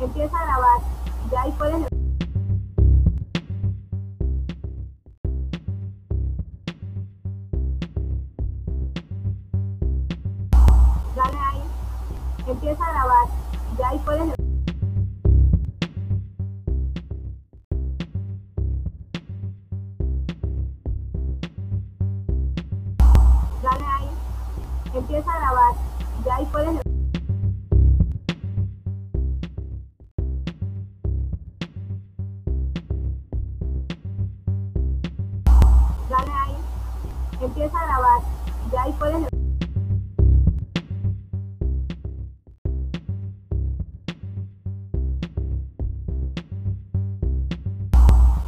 Empieza a grabar. Ya ahí puedes. Dale ahí. Empieza a grabar. Ya ahí puedes. Dale ahí. Empieza a grabar. Ya ahí puedes. Empieza a grabar. Ya ahí puedes.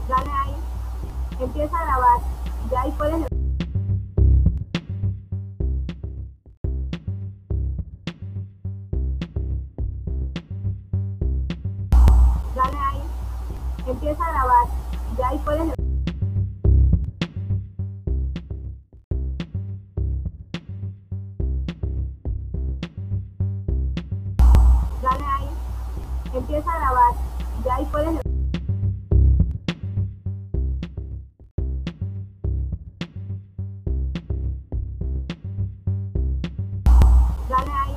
Dale ahí. Empieza a grabar. Ya ahí puedes. Dale ahí. Empieza a grabar. Ya ahí puedes. Empieza a grabar. Ya ahí puedes. Dale ahí.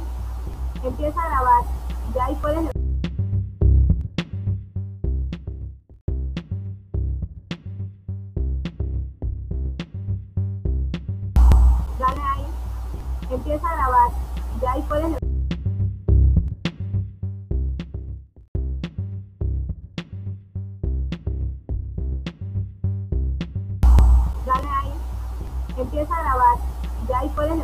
Empieza a grabar. Ya ahí puedes. Dale ahí. Empieza a grabar. Ya ahí puedes. Empieza a grabar. Ya ahí puedes.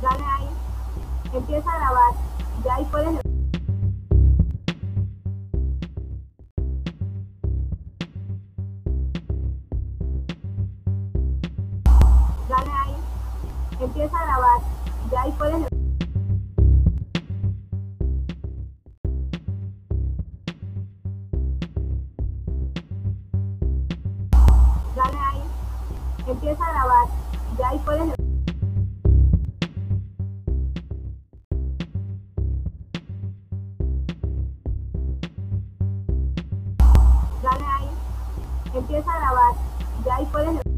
Dale ahí. Empieza a grabar. Ya ahí puedes. Dale ahí. Empieza a grabar. Ya ahí puedes. Empieza a grabar. Ya ahí puedes. Dale ahí. Empieza a grabar. Ya ahí puedes.